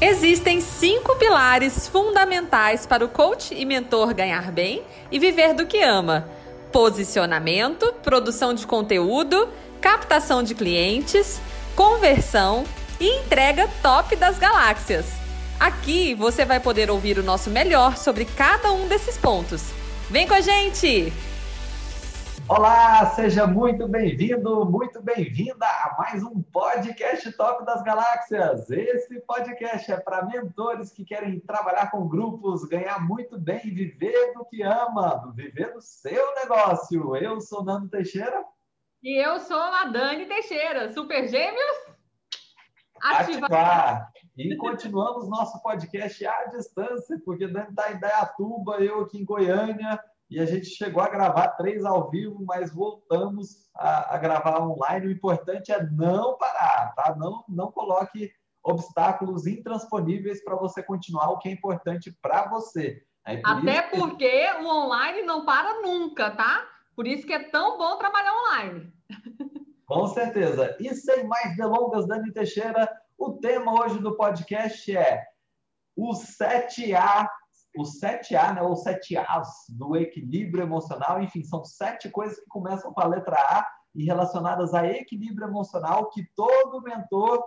Existem cinco pilares fundamentais para o coach e mentor ganhar bem e viver do que ama: posicionamento, produção de conteúdo, captação de clientes, conversão e entrega top das galáxias. Aqui você vai poder ouvir o nosso melhor sobre cada um desses pontos. Vem com a gente! Olá, seja muito bem-vindo, muito bem-vinda a mais um podcast Top das Galáxias. Esse podcast é para mentores que querem trabalhar com grupos, ganhar muito bem e viver do que ama, viver do seu negócio. Eu sou Nando Teixeira. E eu sou a Dani Teixeira. Super Gêmeos? Ativar. Ativar. E continuamos nosso podcast à distância, porque Dani está em Dayatuba, eu aqui em Goiânia e a gente chegou a gravar três ao vivo, mas voltamos a, a, gravar online. O importante é não parar, tá? Não, não coloque obstáculos intransponíveis para você continuar o que é importante para você. Por Até porque que... o online não para nunca, tá? Por isso que é tão bom trabalhar online. Com certeza. E sem mais delongas, Dani Teixeira, o tema hoje do podcast é o 7A os sete A, né, ou sete As do equilíbrio emocional, enfim, são sete coisas que começam com a letra A e relacionadas a equilíbrio emocional que todo mentor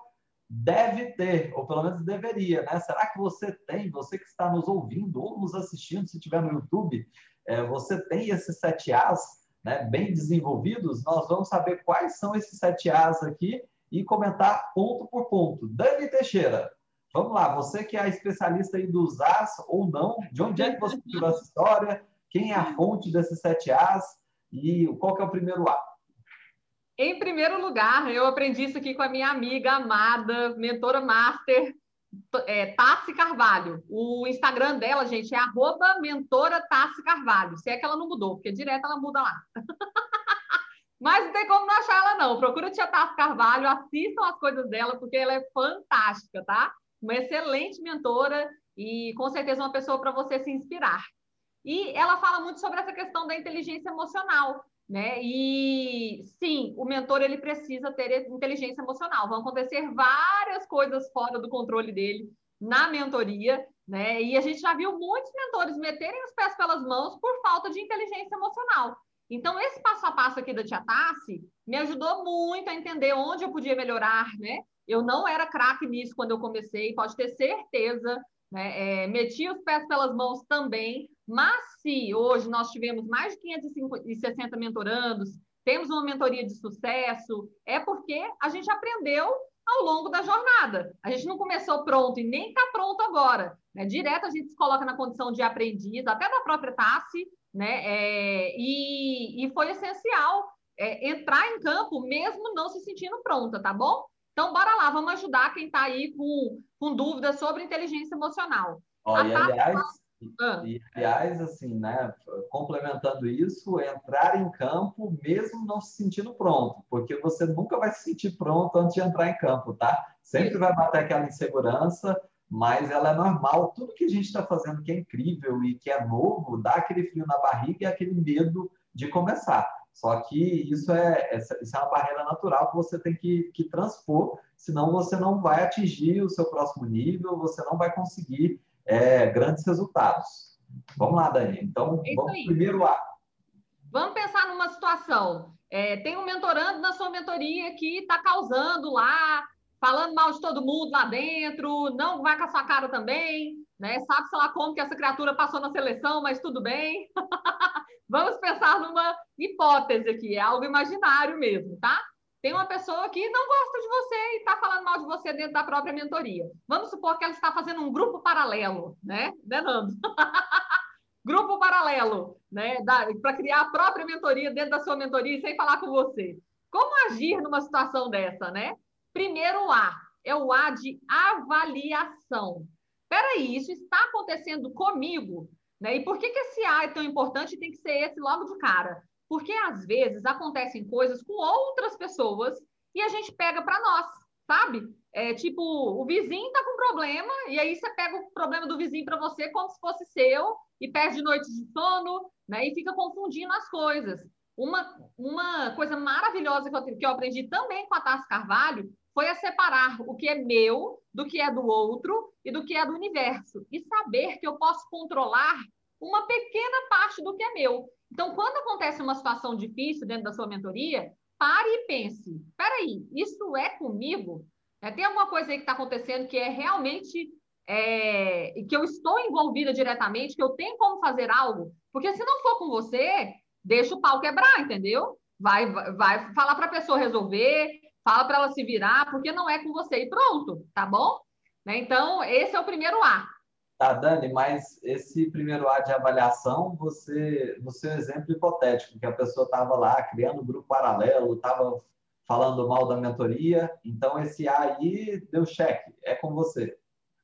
deve ter, ou pelo menos deveria, né? Será que você tem, você que está nos ouvindo ou nos assistindo, se estiver no YouTube, é, você tem esses sete As né, bem desenvolvidos? Nós vamos saber quais são esses sete As aqui e comentar ponto por ponto. Dani Teixeira, Vamos lá, você que é especialista aí dos As ou não, de onde é que você tirou essa história? Quem é a fonte desses sete As? E qual que é o primeiro A? Em primeiro lugar, eu aprendi isso aqui com a minha amiga amada, mentora master, é, Tassi Carvalho. O Instagram dela, gente, é arroba mentora Tassi Carvalho. Se é que ela não mudou, porque direto ela muda lá. Mas não tem como não achar ela, não. Procura a tia Tassi Carvalho, assistam as coisas dela, porque ela é fantástica, tá? Uma excelente mentora e com certeza uma pessoa para você se inspirar. E ela fala muito sobre essa questão da inteligência emocional, né? E sim, o mentor ele precisa ter inteligência emocional. Vão acontecer várias coisas fora do controle dele na mentoria, né? E a gente já viu muitos mentores meterem os pés pelas mãos por falta de inteligência emocional. Então, esse passo a passo aqui da Tia Tassi me ajudou muito a entender onde eu podia melhorar, né? Eu não era craque nisso quando eu comecei, pode ter certeza. Né? É, meti os pés pelas mãos também, mas se hoje nós tivemos mais de 560 mentorandos, temos uma mentoria de sucesso, é porque a gente aprendeu ao longo da jornada. A gente não começou pronto e nem está pronto agora. Né? Direto a gente se coloca na condição de aprendiz, até da própria Tassi, né? É, e, e, foi essencial é, entrar em campo mesmo não se sentindo pronta, tá bom? Então, bora lá, vamos ajudar quem está aí com, com dúvidas sobre inteligência emocional. Ó, e, aliás, ah. e, aliás, assim, né, complementando isso, entrar em campo mesmo não se sentindo pronto, porque você nunca vai se sentir pronto antes de entrar em campo, tá? Sempre vai bater aquela insegurança, mas ela é normal. Tudo que a gente está fazendo que é incrível e que é novo, dá aquele frio na barriga e aquele medo de começar. Só que isso é, isso é uma barreira natural que você tem que, que transpor, senão você não vai atingir o seu próximo nível, você não vai conseguir é, grandes resultados. Vamos lá, Dani. Então, é vamos primeiro lá. Vamos pensar numa situação. É, tem um mentorando na sua mentoria que está causando lá, falando mal de todo mundo lá dentro, não vai com a sua cara também, né? Sabe, sei lá, como que essa criatura passou na seleção, mas tudo bem. Vamos pensar numa hipótese aqui, é algo imaginário mesmo, tá? Tem uma pessoa que não gosta de você e está falando mal de você dentro da própria mentoria. Vamos supor que ela está fazendo um grupo paralelo, né? Né, Nando? grupo paralelo, né? Para criar a própria mentoria dentro da sua mentoria sem falar com você. Como agir numa situação dessa, né? Primeiro A é o A de avaliação. Peraí, isso está acontecendo comigo? Né? E por que, que esse A é tão importante e tem que ser esse logo de cara? Porque às vezes acontecem coisas com outras pessoas e a gente pega para nós, sabe? É tipo, o vizinho está com problema e aí você pega o problema do vizinho para você como se fosse seu e perde noites de sono, né? E fica confundindo as coisas. Uma, uma coisa maravilhosa que eu, que eu aprendi também com a Tassi Carvalho foi a separar o que é meu do que é do outro e do que é do universo. E saber que eu posso controlar uma pequena parte do que é meu. Então, quando acontece uma situação difícil dentro da sua mentoria, pare e pense: peraí, isso é comigo? É, tem alguma coisa aí que está acontecendo que é realmente é, que eu estou envolvida diretamente, que eu tenho como fazer algo? Porque se não for com você, deixa o pau quebrar, entendeu? Vai, vai, vai falar para a pessoa resolver, fala para ela se virar, porque não é com você e pronto, tá bom? Né? Então, esse é o primeiro A. Tá, Dani, mas esse primeiro A de avaliação, você, no seu exemplo hipotético, que a pessoa estava lá criando um grupo paralelo, estava falando mal da mentoria, então esse A aí deu cheque, é com você.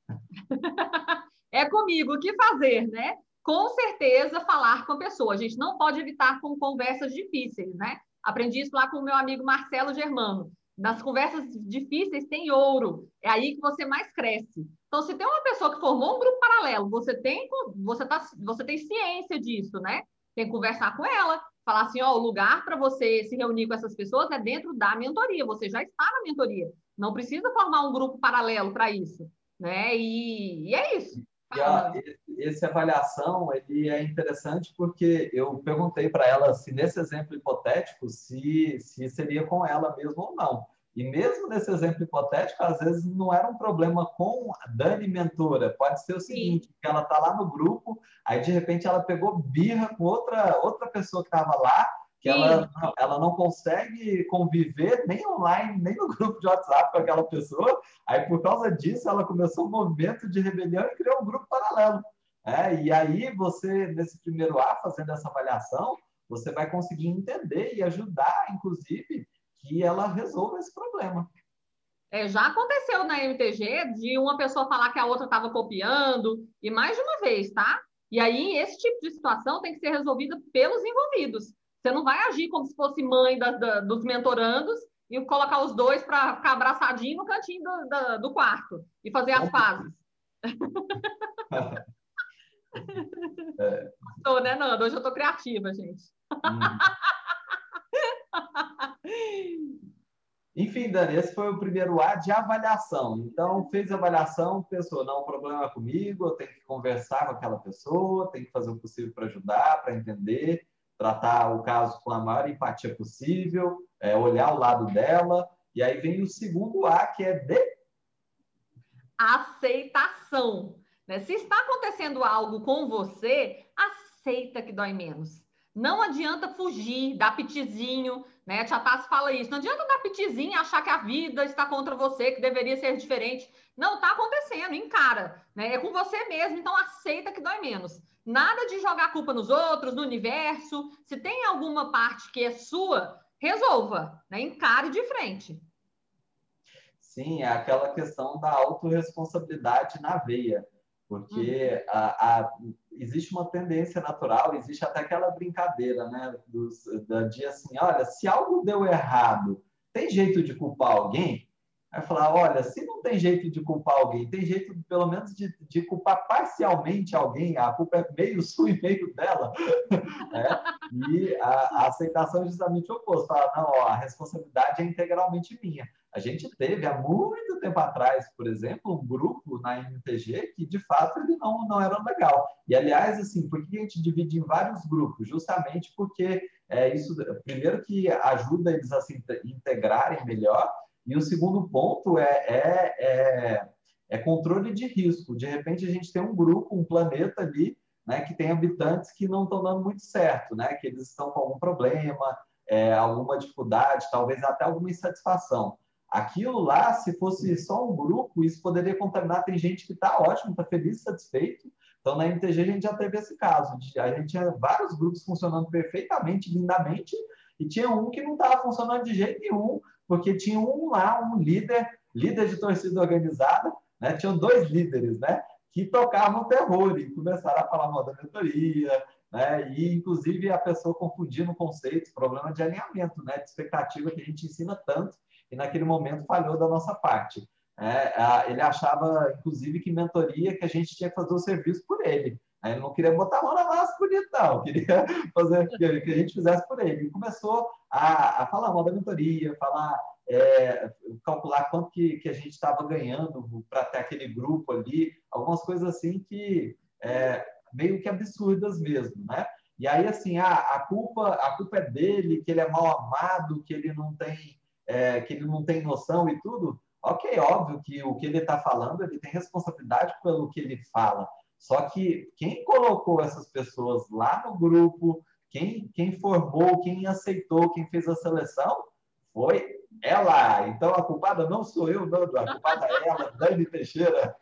é comigo, o que fazer, né? Com certeza falar com a pessoa. A gente não pode evitar com conversas difíceis, né? Aprendi isso lá com o meu amigo Marcelo Germano. Nas conversas difíceis tem ouro. É aí que você mais cresce. Então, se tem uma pessoa que formou um grupo paralelo, você tem, você tá, você tem ciência disso, né? Tem que conversar com ela, falar assim, ó, o lugar para você se reunir com essas pessoas é dentro da mentoria. Você já está na mentoria. Não precisa formar um grupo paralelo para isso, né? E, e é isso. E a, esse avaliação ele é interessante porque eu perguntei para ela se nesse exemplo hipotético se, se seria com ela mesmo ou não. E mesmo nesse exemplo hipotético, às vezes não era um problema com a Dani mentora. Pode ser o seguinte, que ela está lá no grupo, aí de repente ela pegou birra com outra, outra pessoa que estava lá, que ela, ela não consegue conviver nem online, nem no grupo de WhatsApp com aquela pessoa. Aí, por causa disso, ela começou um movimento de rebelião e criou um grupo paralelo. É, e aí, você, nesse primeiro A, fazendo essa avaliação, você vai conseguir entender e ajudar, inclusive, que ela resolva esse problema. É, já aconteceu na MTG de uma pessoa falar que a outra estava copiando, e mais de uma vez, tá? E aí, esse tipo de situação tem que ser resolvida pelos envolvidos. Você não vai agir como se fosse mãe da, da, dos mentorandos e colocar os dois para ficar abraçadinho no cantinho do, da, do quarto e fazer as pazes. é. Né, Nando? Hoje eu tô criativa, gente. Hum. Enfim, Dani, esse foi o primeiro A de avaliação. Então, fez a avaliação, pensou, não, o problema é comigo, eu tenho que conversar com aquela pessoa, tenho que fazer o possível para ajudar, para entender, tratar o caso com a maior empatia possível, é, olhar o lado dela. E aí vem o segundo A, que é de aceitação. Né? Se está acontecendo algo com você, aceita que dói menos. Não adianta fugir, dar pitizinho, né? A Tia Tassi fala isso. Não adianta dar pitizinho e achar que a vida está contra você, que deveria ser diferente. Não, está acontecendo, encara. Né? É com você mesmo, então aceita que dói menos. Nada de jogar a culpa nos outros, no universo. Se tem alguma parte que é sua, resolva, né? encare de frente. Sim, é aquela questão da autorresponsabilidade na veia. Porque uhum. a, a, existe uma tendência natural, existe até aquela brincadeira, né? Dos, da dia assim, olha, se algo deu errado, tem jeito de culpar alguém? Aí falar, olha, se não tem jeito de culpar alguém, tem jeito pelo menos de, de culpar parcialmente alguém, a culpa é meio sua e meio dela. é? E a, a, aceitação é justamente o oposto. Falar, não, ó, a responsabilidade é integralmente minha. A gente teve há muito tempo atrás, por exemplo, um grupo na MTG que de fato ele não, não era legal. E aliás, assim, por que a gente divide em vários grupos? Justamente porque é isso, primeiro que ajuda eles a se integrarem melhor, e o segundo ponto é, é, é, é controle de risco. De repente a gente tem um grupo, um planeta ali, né, que tem habitantes que não estão dando muito certo, né, que eles estão com algum problema, é, alguma dificuldade, talvez até alguma insatisfação. Aquilo lá, se fosse só um grupo, isso poderia contaminar. Tem gente que está ótimo, está feliz, satisfeito. Então, na MTG, a gente já teve esse caso. A gente tinha vários grupos funcionando perfeitamente, lindamente, e tinha um que não estava funcionando de jeito nenhum, porque tinha um lá, um líder, líder de torcida organizada, né? tinham dois líderes, né? Que tocavam terror e começaram a falar mal da mentoria, né? E, inclusive, a pessoa confundindo conceitos, problema de alinhamento, né? De expectativa que a gente ensina tanto e naquele momento falhou da nossa parte. É, ele achava, inclusive, que mentoria que a gente tinha que fazer o serviço por ele. Ele não queria botar a mão na massa bonito, não. Queria fazer que a gente fizesse por ele. E começou a, a falar mal da mentoria, falar é, calcular quanto que, que a gente estava ganhando para ter aquele grupo ali, algumas coisas assim que é, meio que absurdas mesmo, né? E aí, assim, a, a, culpa, a culpa é dele, que ele é mal amado, que ele não tem, é, que ele não tem noção e tudo. Ok, óbvio que o que ele está falando, ele tem responsabilidade pelo que ele fala. Só que quem colocou essas pessoas lá no grupo, quem, quem formou, quem aceitou, quem fez a seleção, foi ela. Então a culpada não sou eu, a culpada é ela, Dani Teixeira.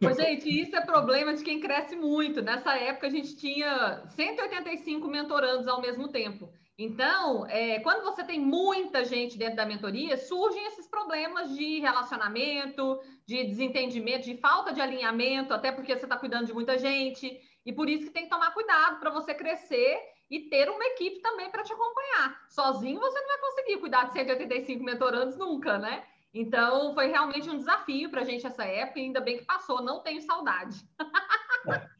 Mas, gente, isso é problema de quem cresce muito. Nessa época, a gente tinha 185 mentorandos ao mesmo tempo. Então, é, quando você tem muita gente dentro da mentoria, surgem esses problemas de relacionamento, de desentendimento, de falta de alinhamento, até porque você está cuidando de muita gente. E por isso que tem que tomar cuidado para você crescer e ter uma equipe também para te acompanhar. Sozinho você não vai conseguir cuidar de 185 mentorandos nunca, né? Então, foi realmente um desafio para a gente essa época, e ainda bem que passou, não tenho saudade.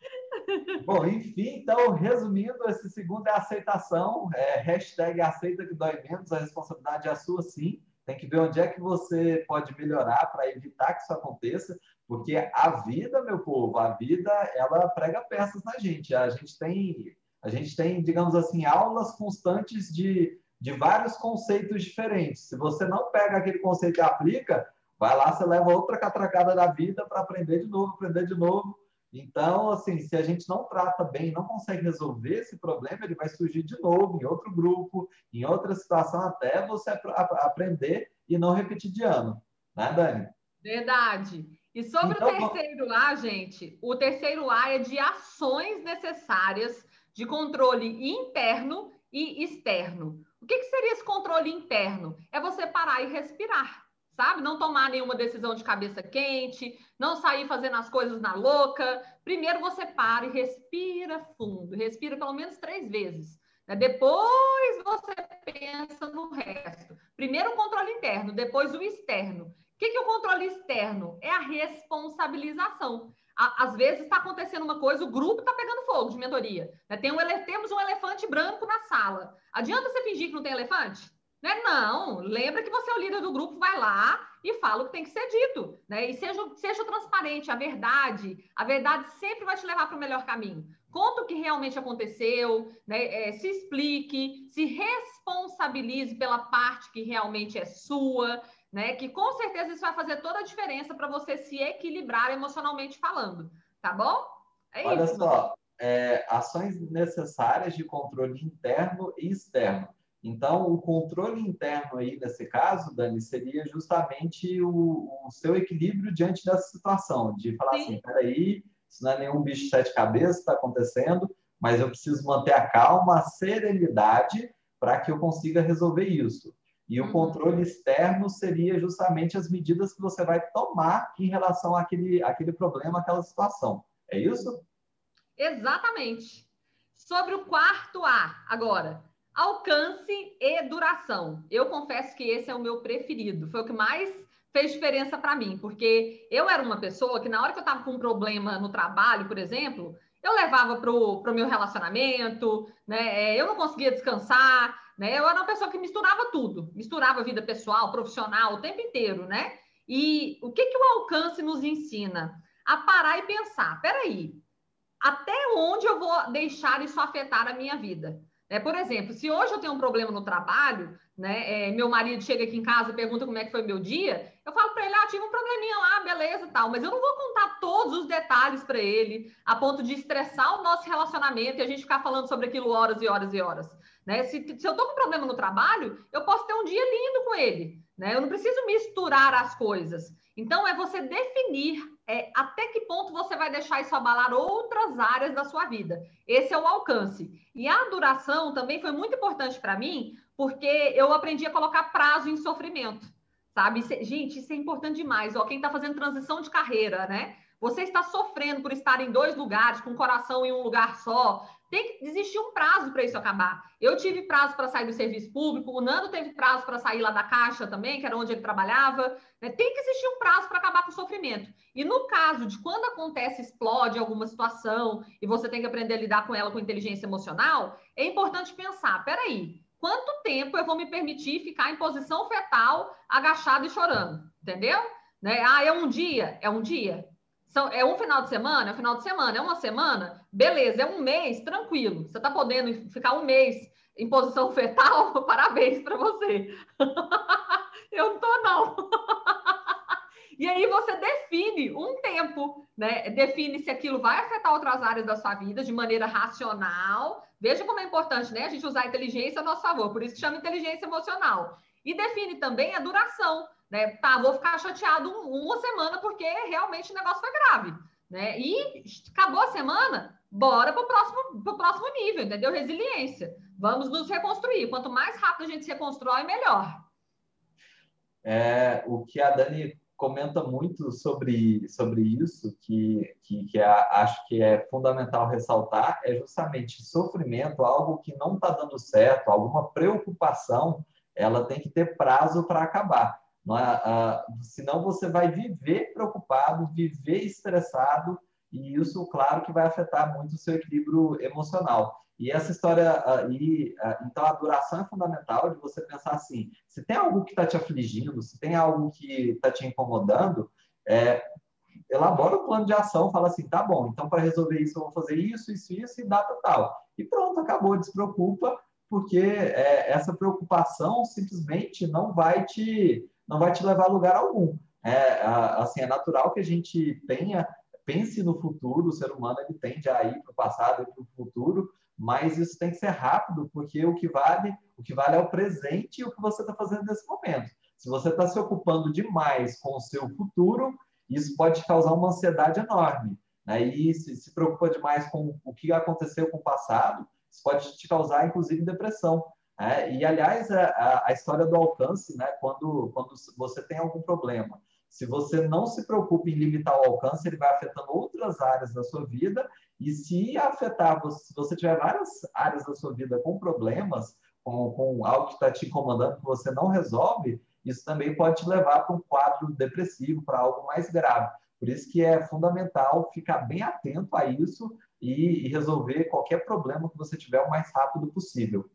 Bom, enfim, então, resumindo, esse segundo é aceitação, é hashtag aceita que dói menos, a responsabilidade é sua sim, tem que ver onde é que você pode melhorar para evitar que isso aconteça, porque a vida, meu povo, a vida, ela prega peças na gente, a gente tem, a gente tem, digamos assim, aulas constantes de, de vários conceitos diferentes, se você não pega aquele conceito e aplica, vai lá, você leva outra catracada da vida para aprender de novo, aprender de novo, então, assim, se a gente não trata bem, não consegue resolver esse problema, ele vai surgir de novo em outro grupo, em outra situação, até você ap aprender e não repetir de ano. Né, Dani? Verdade. E sobre então, o terceiro A, gente, o terceiro A é de ações necessárias de controle interno e externo. O que, que seria esse controle interno? É você parar e respirar sabe? Não tomar nenhuma decisão de cabeça quente, não sair fazendo as coisas na louca. Primeiro você para e respira fundo, respira pelo menos três vezes. Né? Depois você pensa no resto. Primeiro o controle interno, depois o externo. O que, que é o controle externo? É a responsabilização. Às vezes está acontecendo uma coisa, o grupo está pegando fogo de mentoria. Né? Tem um, temos um elefante branco na sala. Adianta você fingir que não tem elefante? Né? Não, lembra que você é o líder do grupo, vai lá e fala o que tem que ser dito, né? E seja, seja transparente, a verdade, a verdade sempre vai te levar para o melhor caminho. Conta o que realmente aconteceu, né? É, se explique, se responsabilize pela parte que realmente é sua, né? Que com certeza isso vai fazer toda a diferença para você se equilibrar emocionalmente falando, tá bom? É Olha isso. Só, é, ações necessárias de controle interno e externo. Então, o controle interno aí, nesse caso, Dani, seria justamente o, o seu equilíbrio diante dessa situação, de falar Sim. assim, peraí, isso não é nenhum bicho de sete cabeças que está acontecendo, mas eu preciso manter a calma, a serenidade, para que eu consiga resolver isso. E o uhum. controle externo seria justamente as medidas que você vai tomar em relação àquele, àquele problema, àquela situação. É isso? Exatamente. Sobre o quarto A, agora. Alcance e duração. Eu confesso que esse é o meu preferido. Foi o que mais fez diferença para mim, porque eu era uma pessoa que, na hora que eu estava com um problema no trabalho, por exemplo, eu levava para o meu relacionamento, né? É, eu não conseguia descansar, né? Eu era uma pessoa que misturava tudo, misturava vida pessoal, profissional, o tempo inteiro, né? E o que, que o alcance nos ensina? A parar e pensar: peraí, até onde eu vou deixar isso afetar a minha vida? É, por exemplo, se hoje eu tenho um problema no trabalho, né? É, meu marido chega aqui em casa e pergunta como é que foi meu dia, eu falo para ele, ah, tive um probleminha lá, beleza, tal, mas eu não vou contar todos os detalhes para ele, a ponto de estressar o nosso relacionamento e a gente ficar falando sobre aquilo horas e horas e horas. Né? Se, se eu tô com problema no trabalho, eu posso ter um dia lindo com ele, né? Eu não preciso misturar as coisas. Então, é você definir é, até que ponto você vai deixar isso abalar outras áreas da sua vida. Esse é o alcance. E a duração também foi muito importante para mim, porque eu aprendi a colocar prazo em sofrimento, sabe? Gente, isso é importante demais. Ó, quem está fazendo transição de carreira, né? Você está sofrendo por estar em dois lugares, com o coração em um lugar só, tem que existir um prazo para isso acabar. Eu tive prazo para sair do serviço público, o Nando teve prazo para sair lá da Caixa também, que era onde ele trabalhava. Né? Tem que existir um prazo para acabar com o sofrimento. E no caso de quando acontece, explode alguma situação e você tem que aprender a lidar com ela com inteligência emocional, é importante pensar: peraí, quanto tempo eu vou me permitir ficar em posição fetal, agachado e chorando, entendeu? Né? Ah, é um dia? É um dia. São, é um final de semana? É um final de semana. É uma semana? Beleza, é um mês, tranquilo. Você está podendo ficar um mês em posição fetal? Parabéns para você. eu não estou, não. E aí você define um tempo, né? Define se aquilo vai afetar outras áreas da sua vida de maneira racional. Veja como é importante, né? A gente usar a inteligência a nosso favor, por isso que chama inteligência emocional. E define também a duração, né? Tá, vou ficar chateado uma semana porque realmente o negócio foi grave, né? E acabou a semana, bora para o próximo, pro próximo nível, entendeu? Resiliência. Vamos nos reconstruir. Quanto mais rápido a gente se reconstrói, melhor. É, o que a Dani comenta muito sobre, sobre isso, que, que, que é, acho que é fundamental ressaltar, é justamente sofrimento, algo que não está dando certo, alguma preocupação, ela tem que ter prazo para acabar. É? Ah, senão você vai viver preocupado, viver estressado, e isso, claro, que vai afetar muito o seu equilíbrio emocional. E essa história aí, então a duração é fundamental de você pensar assim: se tem algo que está te afligindo, se tem algo que está te incomodando, é, elabora o plano de ação, fala assim: tá bom, então para resolver isso eu vou fazer isso, isso, isso e data tal. E pronto, acabou, despreocupa, porque é, essa preocupação simplesmente não vai te, não vai te levar a lugar algum. É, assim, é natural que a gente tenha, pense no futuro, o ser humano ele tende a ir para o passado e para o futuro, mas isso tem que ser rápido, porque o que vale, o que vale é o presente e o que você está fazendo nesse momento. Se você está se ocupando demais com o seu futuro, isso pode te causar uma ansiedade enorme. Né? E se, se preocupa demais com o que aconteceu com o passado, isso pode te causar, inclusive, depressão. Né? E, aliás, a, a, história do alcance, né? quando, quando você tem algum problema, se você não se preocupa em limitar o alcance, ele vai afetando outras áreas da sua vida e se afetar, se você tiver várias áreas da sua vida com problemas, com, com algo que está te incomodando, que você não resolve, isso também pode te levar para um quadro depressivo, para algo mais grave. Por isso que é fundamental ficar bem atento a isso e, e resolver qualquer problema que você tiver o mais rápido possível.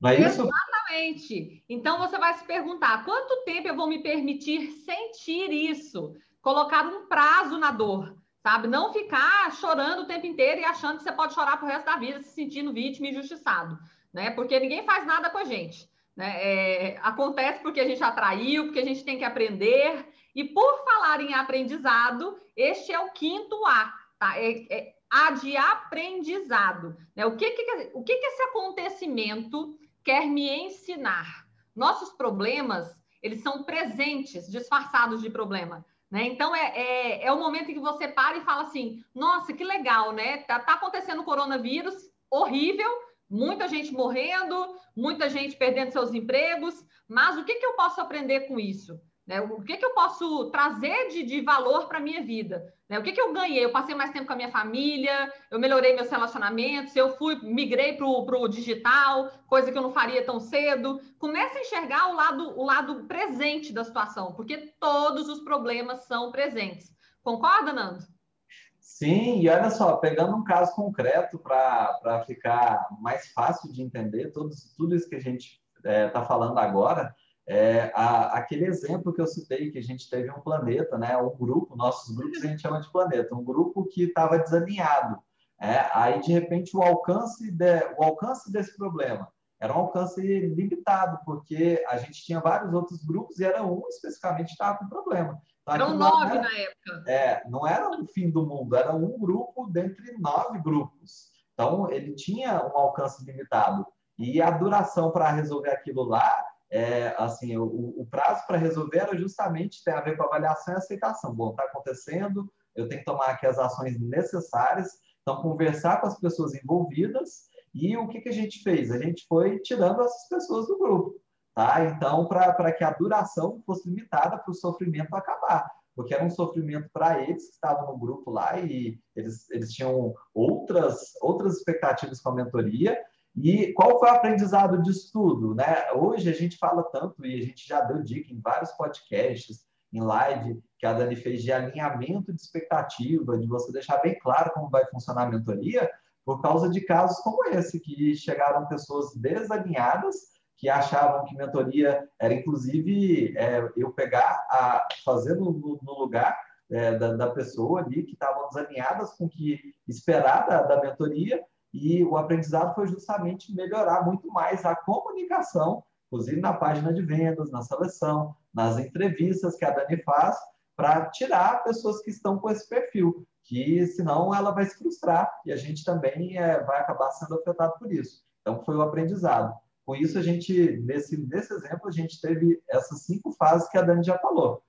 Não é isso? Exatamente. Então você vai se perguntar: quanto tempo eu vou me permitir sentir isso? Colocar um prazo na dor sabe? Não ficar chorando o tempo inteiro e achando que você pode chorar pro resto da vida, se sentindo vítima e injustiçado, né? Porque ninguém faz nada com a gente. Né? É, acontece porque a gente atraiu, porque a gente tem que aprender. E por falar em aprendizado, este é o quinto A, tá? É, é A de aprendizado. Né? O, que, que, o que, que esse acontecimento quer me ensinar? Nossos problemas, eles são presentes, disfarçados de problema. Né? Então, é, é, é, o momento em que você para e fala assim: nossa, que legal, né? Tá, tá acontecendo o coronavírus, horrível, muita gente morrendo, muita gente perdendo seus empregos, mas o que, que eu posso aprender com isso? Né? O que, que eu posso trazer de, de valor para a minha vida? Né? O que, que eu ganhei? Eu passei mais tempo com a minha família, eu melhorei meus relacionamentos, eu fui, migrei para o digital, coisa que eu não faria tão cedo. Comece a enxergar o lado, o lado presente da situação, porque todos os problemas são presentes. Concorda, Nando? Sim, e olha só, pegando um caso concreto para ficar mais fácil de entender todos, tudo isso que a gente está é, tá falando agora, é, a, aquele exemplo que eu citei, que a gente teve um planeta, né, um grupo, nossos grupos a gente chama de planeta, um grupo que estava desalinhado. É, aí, de repente, o alcance, de, o alcance desse problema era um alcance limitado, porque a gente tinha vários outros grupos e era um especificamente que estava com problema. Então, Eram nove era, na época. É, não era o fim do mundo, era um grupo dentre nove grupos. Então, ele tinha um alcance limitado. E a duração para resolver aquilo lá é, assim, o, o prazo para resolver era justamente tem a ver com avaliação e aceitação. Bom, está acontecendo, eu tenho que tomar aqui as ações necessárias, então conversar com as pessoas envolvidas e o que, que a gente fez? A gente foi tirando essas pessoas do grupo, tá? Então, para que a duração fosse limitada para o sofrimento acabar, porque era um sofrimento para eles que estavam no grupo lá e eles, eles tinham outras, outras expectativas com a mentoria e qual foi o aprendizado disso tudo? Né? Hoje a gente fala tanto, e a gente já deu dica em vários podcasts, em live, que a Dani fez de alinhamento de expectativa, de você deixar bem claro como vai funcionar a mentoria, por causa de casos como esse, que chegaram pessoas desalinhadas, que achavam que mentoria era, inclusive, é, eu pegar, a, fazer no, no lugar é, da, da, pessoa ali, que estavam desalinhadas com o que esperar da, da mentoria, e o aprendizado foi justamente melhorar muito mais a comunicação, inclusive na página de vendas, na seleção, nas entrevistas que a Dani faz, para tirar pessoas que estão com esse perfil, que senão ela vai se frustrar e a gente também é, vai acabar sendo afetado por isso. Então, foi o aprendizado. Com isso, a gente, nesse, nesse exemplo, a gente teve essas cinco fases que a Dani já falou.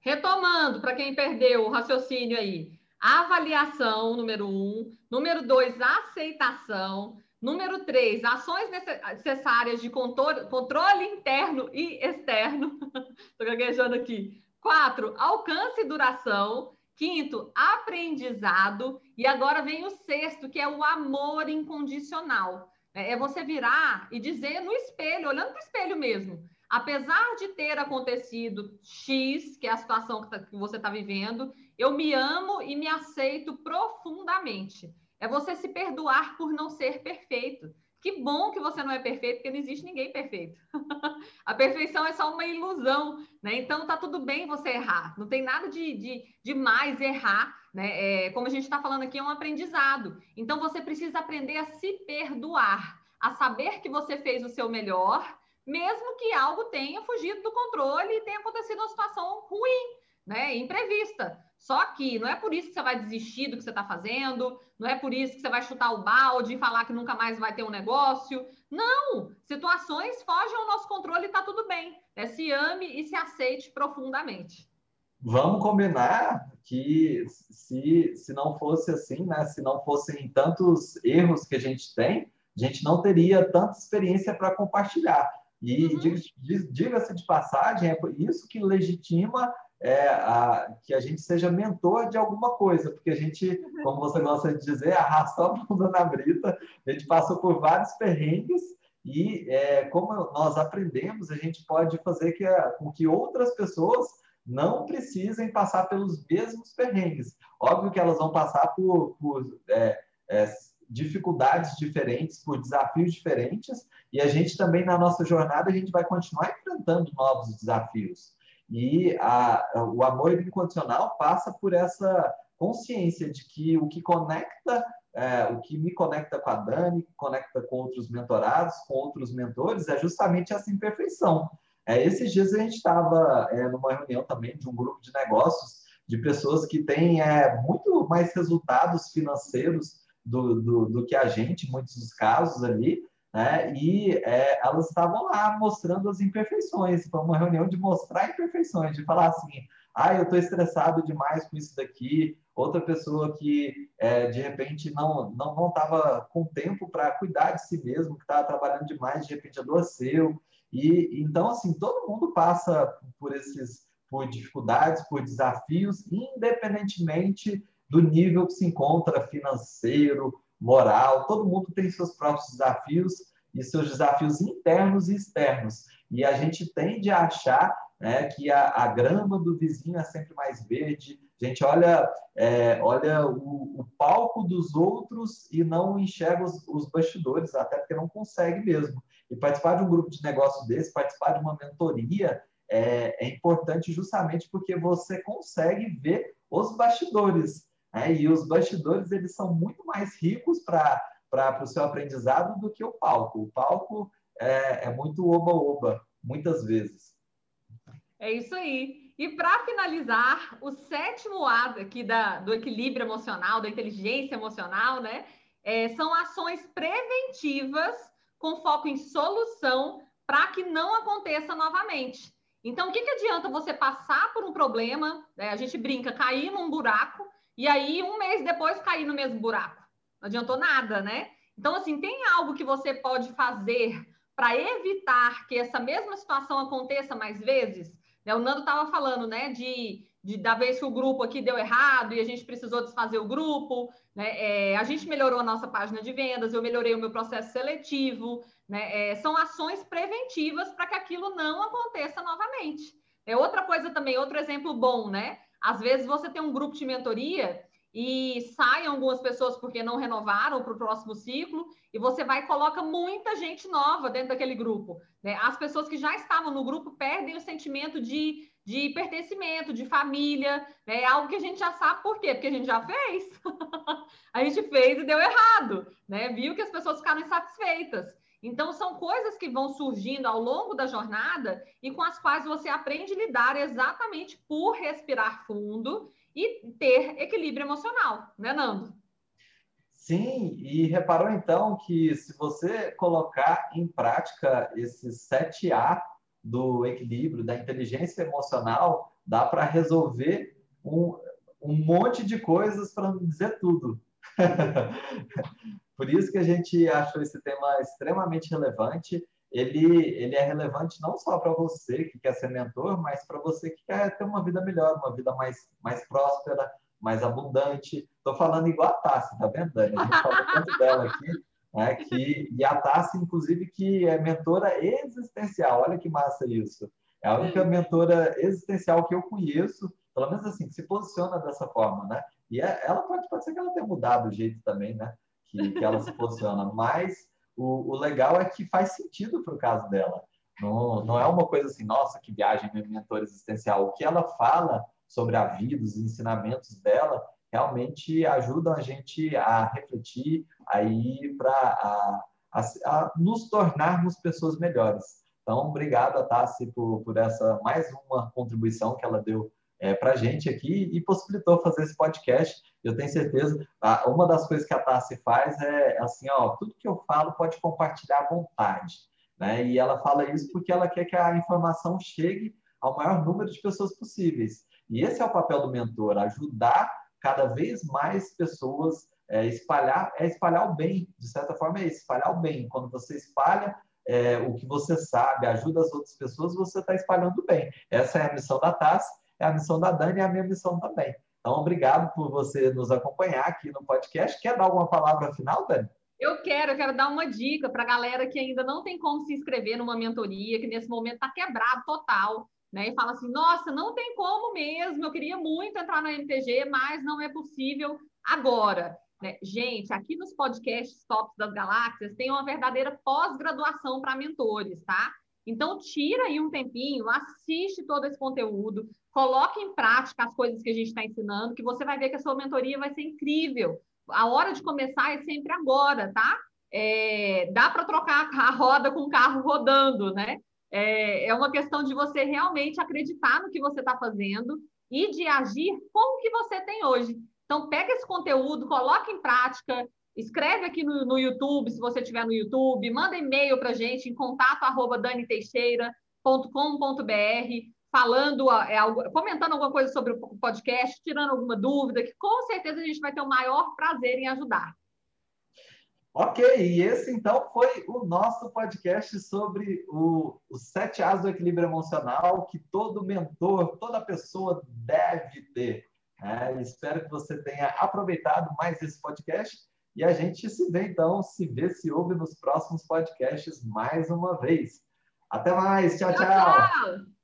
Retomando, para quem perdeu o raciocínio aí, avaliação, número um. Número dois, aceitação. Número três, ações necessárias de controle, interno e externo. Estou gaguejando aqui. Quatro, alcance e duração. Quinto, aprendizado. E agora vem o sexto, que é o amor incondicional. É, é você virar e dizer no espelho, olhando para o espelho mesmo. Apesar de ter acontecido X, que é a situação que, tá, que você está vivendo, eu me amo e me aceito profundamente. É você se perdoar por não ser perfeito. Que bom que você não é perfeito, porque não existe ninguém perfeito. a perfeição é só uma ilusão, né? Então tá tudo bem você errar. Não tem nada de, de, de mais errar, né? É, como a gente está falando aqui, é um aprendizado. Então você precisa aprender a se perdoar, a saber que você fez o seu melhor, mesmo que algo tenha fugido do controle e tenha acontecido uma situação ruim, né? Imprevista. Só que não é por isso que você vai desistir do que você está fazendo, não é por isso que você vai chutar o balde e falar que nunca mais vai ter um negócio. Não! Situações fogem ao nosso controle e está tudo bem. É, se ame e se aceite profundamente. Vamos combinar que se, se não fosse assim, né? Se não fossem tantos erros que a gente tem, a gente não teria tanta experiência para compartilhar. E uhum. diga-se de passagem, é isso que legitima é, a, que a gente seja mentor de alguma coisa, porque a gente, como você gosta de dizer, arrastou a bunda na brita, a gente passou por vários perrengues e é, como nós aprendemos, a gente pode fazer que, com que outras pessoas não precisem passar pelos mesmos perrengues. Óbvio que elas vão passar por, por é, é, dificuldades diferentes, por desafios diferentes, e a gente também, na nossa jornada, a gente vai continuar enfrentando novos desafios. E a, o amor incondicional passa por essa consciência de que o que conecta, é, o que me conecta com a Dani, conecta com outros mentorados, com outros mentores, é justamente essa imperfeição. É, esses dias a gente estava é, numa reunião também de um grupo de negócios de pessoas que têm é, muito mais resultados financeiros do, do, do que a gente, em muitos dos casos ali, né? E é, elas estavam lá mostrando as imperfeições. Foi uma reunião de mostrar imperfeições, de falar assim: ah, eu estou estressado demais com isso daqui. Outra pessoa que é, de repente não não não estava com tempo para cuidar de si mesmo, que estava trabalhando demais, de repente adoeceu. E então assim todo mundo passa por esses por dificuldades, por desafios, independentemente do nível que se encontra financeiro, moral, todo mundo tem seus próprios desafios e seus desafios internos e externos. E a gente tende a achar né, que a, a, grama do vizinho é sempre mais verde. A gente olha, é, olha o, o, palco dos outros e não enxerga os, os, bastidores, até porque não consegue mesmo. E participar de um grupo de negócio desse, participar de uma mentoria, é, é importante justamente porque você consegue ver os bastidores. Né? E os bastidores eles são muito mais ricos para o seu aprendizado do que o palco. O palco é, é muito oba-oba, muitas vezes. É isso aí. E para finalizar, o sétimo A aqui da, do equilíbrio emocional, da inteligência emocional, né? É, são ações preventivas com foco em solução para que não aconteça novamente. Então, o que, que adianta você passar por um problema? Né? A gente brinca, cair num buraco e aí, um mês depois, cair no mesmo buraco. Não adiantou nada, né? Então, assim, tem algo que você pode fazer para evitar que essa mesma situação aconteça mais vezes? Né? O Nando estava falando, né, de, de da vez que o grupo aqui deu errado e a gente precisou desfazer o grupo, né? É, a gente melhorou a nossa página de vendas, eu melhorei o meu processo seletivo, né? É, são ações preventivas para que aquilo não aconteça novamente. É outra coisa também, outro exemplo bom, né? Às vezes você tem um grupo de mentoria e saem algumas pessoas porque não renovaram para o próximo ciclo, e você vai e coloca muita gente nova dentro daquele grupo. Né? As pessoas que já estavam no grupo perdem o sentimento de, de pertencimento, de família, né? é algo que a gente já sabe por quê? Porque a gente já fez. a gente fez e deu errado, né? Viu que as pessoas ficaram insatisfeitas. Então, são coisas que vão surgindo ao longo da jornada e com as quais você aprende a lidar exatamente por respirar fundo e ter equilíbrio emocional, né, Nando? Sim, e reparou então que se você colocar em prática esses 7A do equilíbrio, da inteligência emocional, dá para resolver um, um monte de coisas, para não dizer tudo. Por isso que a gente achou esse tema extremamente relevante ele, ele é relevante não só para você que quer ser mentor, mas para você que quer ter uma vida melhor, uma vida mais, mais próspera, mais abundante. Estou falando igual a Tassi, tá vendo, Dani? A gente falou tanto dela aqui, né? Que, e a Tassi, inclusive, que é mentora existencial. Olha que massa isso. É a única mentora existencial que eu conheço, pelo menos assim, que se posiciona dessa forma, né? E é, ela pode, pode ser que ela tenha mudado o jeito também, né? Que, que ela se posiciona, mas o, o legal é que faz sentido para o caso dela. Não, não é uma coisa assim, nossa, que viagem, meu mentor existencial. O que ela fala sobre a vida, os ensinamentos dela, realmente ajudam a gente a refletir, a ir para a, a, a, nos tornarmos pessoas melhores. Então, obrigado Tassi por, por essa mais uma contribuição que ela deu é, para a gente aqui e possibilitou fazer esse podcast. Eu tenho certeza, uma das coisas que a Tassi faz é assim, ó, tudo que eu falo pode compartilhar à vontade, né? E ela fala isso porque ela quer que a informação chegue ao maior número de pessoas possíveis. E esse é o papel do mentor, ajudar cada vez mais pessoas é, espalhar é espalhar o bem, de certa forma é espalhar o bem. Quando você espalha é, o que você sabe, ajuda as outras pessoas, você está espalhando o bem. Essa é a missão da TAS a missão da Dani e a minha missão também. Então, obrigado por você nos acompanhar aqui no podcast. Quer dar alguma palavra final, Dani? Eu quero, eu quero dar uma dica para a galera que ainda não tem como se inscrever numa mentoria, que nesse momento está quebrado total, né? E fala assim: nossa, não tem como mesmo, eu queria muito entrar na MTG, mas não é possível agora. Né? Gente, aqui nos podcasts Tops das Galáxias tem uma verdadeira pós-graduação para mentores, tá? Então, tira aí um tempinho, assiste todo esse conteúdo, coloque em prática as coisas que a gente está ensinando, que você vai ver que a sua mentoria vai ser incrível. A hora de começar é sempre agora, tá? É, dá para trocar a roda com o carro rodando, né? É, é uma questão de você realmente acreditar no que você está fazendo e de agir com o que você tem hoje. Então, pega esse conteúdo, coloque em prática, Escreve aqui no, no YouTube, se você estiver no YouTube, manda e-mail para a gente em contato arroba daniteixeira.com.br, falando, é, comentando alguma coisa sobre o podcast, tirando alguma dúvida, que com certeza a gente vai ter o maior prazer em ajudar. Ok, e esse então foi o nosso podcast sobre o, os sete As do equilíbrio emocional que todo mentor, toda pessoa deve ter. É, espero que você tenha aproveitado mais esse podcast e a gente se vê então, se vê, se ouve nos próximos podcasts mais uma vez. Até mais. tchau. tchau. tchau.